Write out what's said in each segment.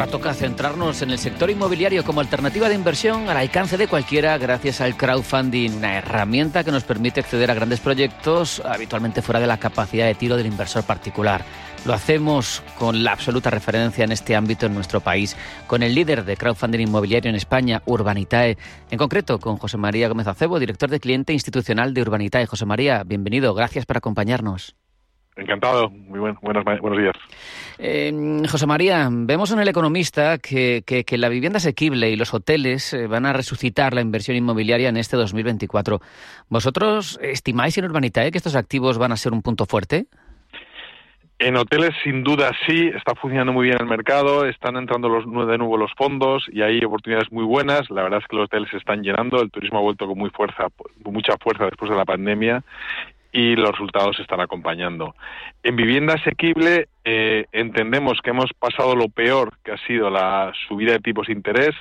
Ahora toca centrarnos en el sector inmobiliario como alternativa de inversión al alcance de cualquiera gracias al crowdfunding, una herramienta que nos permite acceder a grandes proyectos habitualmente fuera de la capacidad de tiro del inversor particular. Lo hacemos con la absoluta referencia en este ámbito en nuestro país, con el líder de crowdfunding inmobiliario en España, Urbanitae, en concreto con José María Gómez Acebo, director de cliente institucional de Urbanitae. José María, bienvenido, gracias por acompañarnos. Encantado, muy buen, buenos, buenos días. Eh, José María, vemos en El Economista que, que, que, la vivienda asequible y los hoteles eh, van a resucitar la inversión inmobiliaria en este 2024. ¿Vosotros estimáis en Urbanitae que estos activos van a ser un punto fuerte? En hoteles, sin duda, sí, está funcionando muy bien el mercado, están entrando los, de nuevo los fondos y hay oportunidades muy buenas. La verdad es que los hoteles se están llenando, el turismo ha vuelto con muy fuerza, con mucha fuerza después de la pandemia y los resultados se están acompañando. En vivienda asequible eh, entendemos que hemos pasado lo peor, que ha sido la subida de tipos de interés.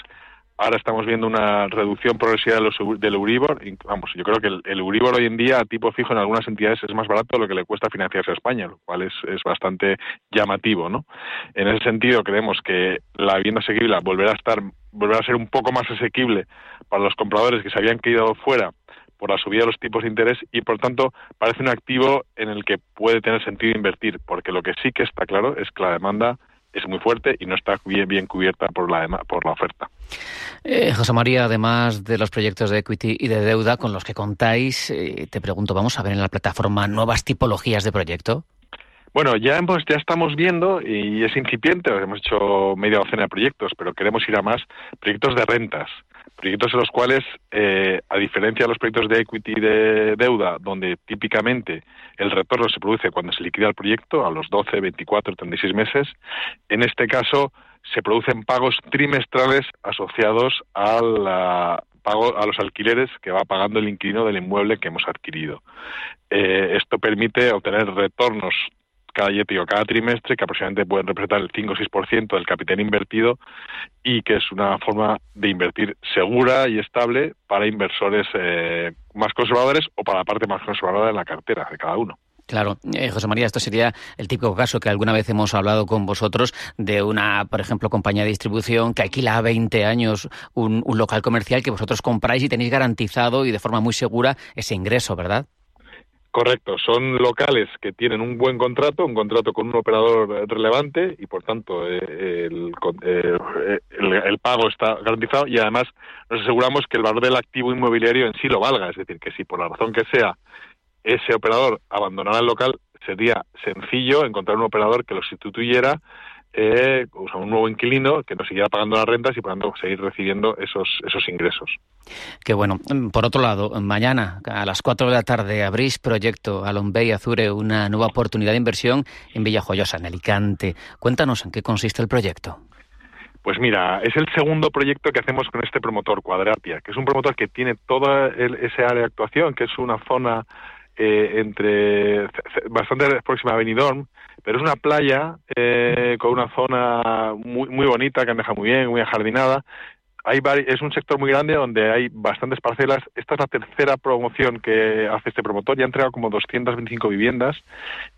Ahora estamos viendo una reducción progresiva de los, del Euribor. Vamos, yo creo que el, el, Euribor hoy en día a tipo fijo en algunas entidades es más barato de lo que le cuesta financiarse a España, lo cual es, es bastante llamativo, ¿no? En ese sentido, creemos que la vivienda asequible volverá a estar, volverá a ser un poco más asequible para los compradores que se habían quedado fuera por la subida de los tipos de interés y por tanto parece un activo en el que puede tener sentido invertir, porque lo que sí que está claro es que la demanda es muy fuerte y no está bien, bien cubierta por la, por la oferta. Eh, José María, además de los proyectos de equity y de deuda con los que contáis, eh, te pregunto, ¿vamos a ver en la plataforma nuevas tipologías de proyecto? Bueno, ya, hemos, ya estamos viendo, y es incipiente, hemos hecho media docena de proyectos, pero queremos ir a más proyectos de rentas proyectos en los cuales, eh, a diferencia de los proyectos de equity de deuda, donde típicamente el retorno se produce cuando se liquida el proyecto, a los 12, 24, 36 meses, en este caso se producen pagos trimestrales asociados al pago a los alquileres que va pagando el inquilino del inmueble que hemos adquirido. Eh, esto permite obtener retornos cada, digo, cada trimestre, que aproximadamente pueden representar el 5 o 6% del capital invertido y que es una forma de invertir segura y estable para inversores eh, más conservadores o para la parte más conservadora de la cartera de cada uno. Claro, eh, José María, esto sería el típico caso que alguna vez hemos hablado con vosotros de una, por ejemplo, compañía de distribución que alquila a 20 años un local comercial que vosotros compráis y tenéis garantizado y de forma muy segura ese ingreso, ¿verdad? Correcto, son locales que tienen un buen contrato, un contrato con un operador relevante y por tanto eh, el, eh, el, el, pago está garantizado y además nos aseguramos que el valor del activo inmobiliario en sí lo valga, es decir, que si por la razón que sea ese operador abandonara el local, sería sencillo encontrar un operador que lo sustituyera eh, o sea, un nuevo inquilino que nos siguiera pagando las rentas y por tanto seguir recibiendo esos, esos ingresos. Qué bueno. Por otro lado, mañana a las 4 de la tarde abrís proyecto Alombey Azure, una nueva oportunidad de inversión en Villajoyosa, en Alicante. Cuéntanos en qué consiste el proyecto. Pues mira, es el segundo proyecto que hacemos con este promotor, Cuadratia, que es un promotor que tiene toda el, ese área de actuación, que es una zona eh, entre bastante próxima a Benidorm, pero es una playa eh, con una zona muy, muy bonita, que deja muy bien, muy ajardinada. Hay es un sector muy grande donde hay bastantes parcelas. Esta es la tercera promoción que hace este promotor. Ya ha entregado como 225 viviendas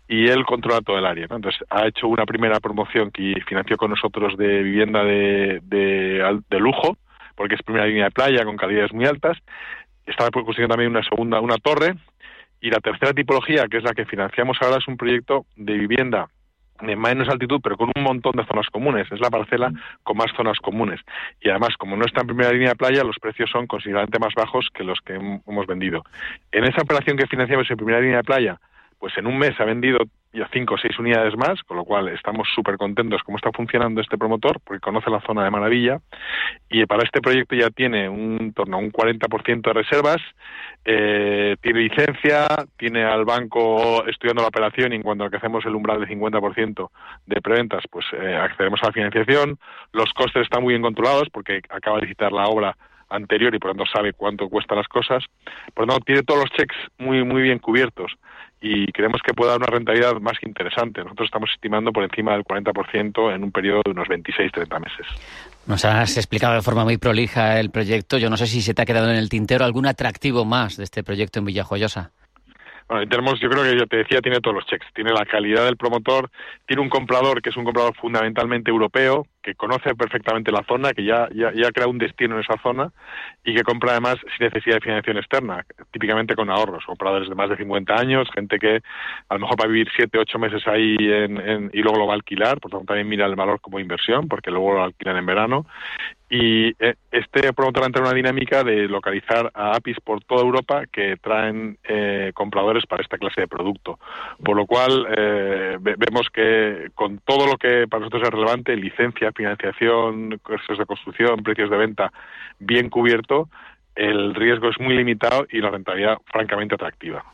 y él controla todo el área. Entonces, ha hecho una primera promoción que financió con nosotros de vivienda de, de, de lujo, porque es primera línea de playa con calidades muy altas. Estaba construyendo también una segunda, una torre y la tercera tipología, que es la que financiamos ahora, es un proyecto de vivienda de menos altitud, pero con un montón de zonas comunes. Es la parcela con más zonas comunes. Y además, como no está en primera línea de playa, los precios son considerablemente más bajos que los que hemos vendido. En esa operación que financiamos en primera línea de playa, pues en un mes ha vendido ya cinco o seis unidades más, con lo cual estamos súper contentos cómo está funcionando este promotor, porque conoce la zona de maravilla, y para este proyecto ya tiene un torno a un 40% de reservas, eh, tiene licencia, tiene al banco estudiando la operación y en cuanto a que hacemos el umbral del 50% de preventas, pues eh, accedemos a la financiación, los costes están muy bien controlados porque acaba de licitar la obra anterior y por lo tanto sabe cuánto cuestan las cosas, por lo tanto tiene todos los checks muy muy bien cubiertos y creemos que puede dar una rentabilidad más interesante. Nosotros estamos estimando por encima del 40% en un periodo de unos 26-30 meses. Nos has explicado de forma muy prolija el proyecto. Yo no sé si se te ha quedado en el tintero algún atractivo más de este proyecto en Villajoyosa. Bueno, tenemos, yo creo que yo te decía, tiene todos los checks. Tiene la calidad del promotor, tiene un comprador que es un comprador fundamentalmente europeo, que conoce perfectamente la zona, que ya, ya, ya crea un destino en esa zona y que compra además sin necesidad de financiación externa, típicamente con ahorros. Compradores de más de 50 años, gente que a lo mejor va a vivir 7, 8 meses ahí en, y luego lo va a alquilar, por tanto también mira el valor como inversión, porque luego lo alquilan en verano y eh, este promotor entra en una dinámica de localizar a APIs por toda Europa que traen eh, compradores para esta clase de producto. Por lo cual, eh, vemos que con todo lo que para nosotros es relevante, licencia, financiación, costes de construcción, precios de venta bien cubierto, el riesgo es muy limitado y la rentabilidad francamente atractiva.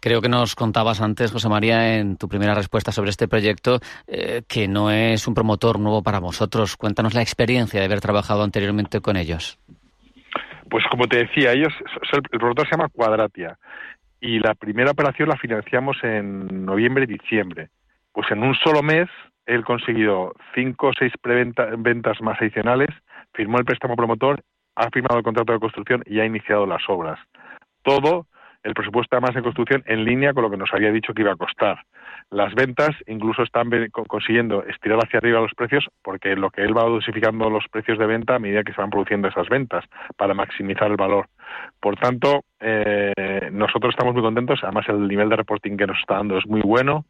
Creo que nos contabas antes, José María, en tu primera respuesta sobre este proyecto, eh, que no es un promotor nuevo para vosotros. Cuéntanos la experiencia de haber trabajado anteriormente con ellos. Pues como te decía, ellos, el promotor se llama Cuadratia y la primera operación la financiamos en noviembre y diciembre. Pues en un solo mes él conseguido cinco o seis ventas más adicionales, firmó el préstamo promotor, ha firmado el contrato de construcción y ha iniciado las obras. Todo el presupuesto además de construcción en línea con lo que nos había dicho que iba a costar. Las ventas incluso están consiguiendo estirar hacia arriba los precios porque lo que él va dosificando los precios de venta a medida que se van produciendo esas ventas para maximizar el valor. Por tanto, eh, nosotros estamos muy contentos. Además, el nivel de reporting que nos está dando es muy bueno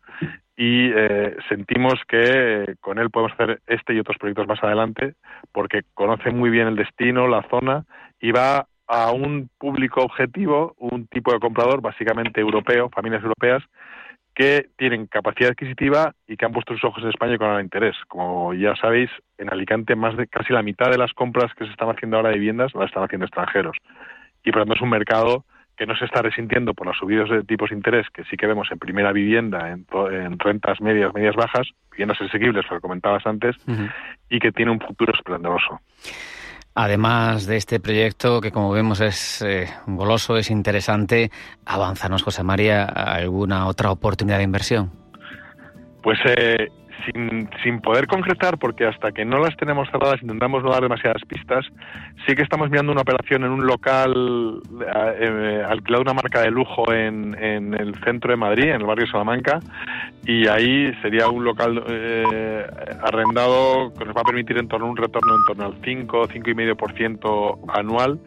y eh, sentimos que con él podemos hacer este y otros proyectos más adelante porque conoce muy bien el destino, la zona y va a un público objetivo, un tipo de comprador básicamente europeo, familias europeas, que tienen capacidad adquisitiva y que han puesto sus ojos en España con gran interés. Como ya sabéis, en Alicante más de casi la mitad de las compras que se están haciendo ahora de viviendas las están haciendo extranjeros. Y por lo tanto es un mercado que no se está resintiendo por las subidas de tipos de interés que sí que vemos en primera vivienda, en, rentas medias, medias bajas, viviendas asequibles, lo que comentabas antes, y que tiene un futuro esplendoroso. Además de este proyecto, que como vemos es eh, goloso, es interesante, avánzanos, José María, alguna otra oportunidad de inversión. Pues eh, sin, sin poder concretar, porque hasta que no las tenemos cerradas intentamos no dar demasiadas pistas, sí que estamos mirando una operación en un local eh, eh, alquilado una marca de lujo en, en, el centro de Madrid, en el barrio Salamanca, y ahí sería un local eh, arrendado que nos va a permitir en torno a un retorno en torno al 5, 5,5% anual,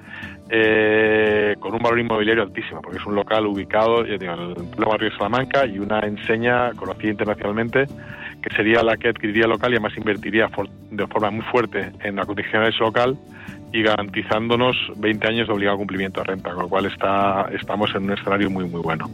eh, con un valor inmobiliario altísimo, porque es un local ubicado en el barrio de Salamanca y una enseña conocida internacionalmente que sería la que adquiriría local y además invertiría de forma muy fuerte en la condición de ese local y garantizándonos 20 años de obligado cumplimiento de renta, con lo cual está, estamos en un escenario muy, muy bueno.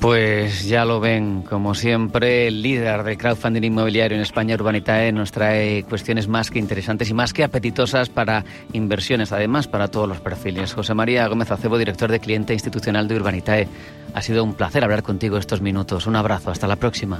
Pues ya lo ven, como siempre, el líder del crowdfunding inmobiliario en España, Urbanitae, nos trae cuestiones más que interesantes y más que apetitosas para inversiones, además para todos los perfiles. José María Gómez Acebo, director de cliente institucional de Urbanitae, ha sido un placer hablar contigo estos minutos. Un abrazo, hasta la próxima.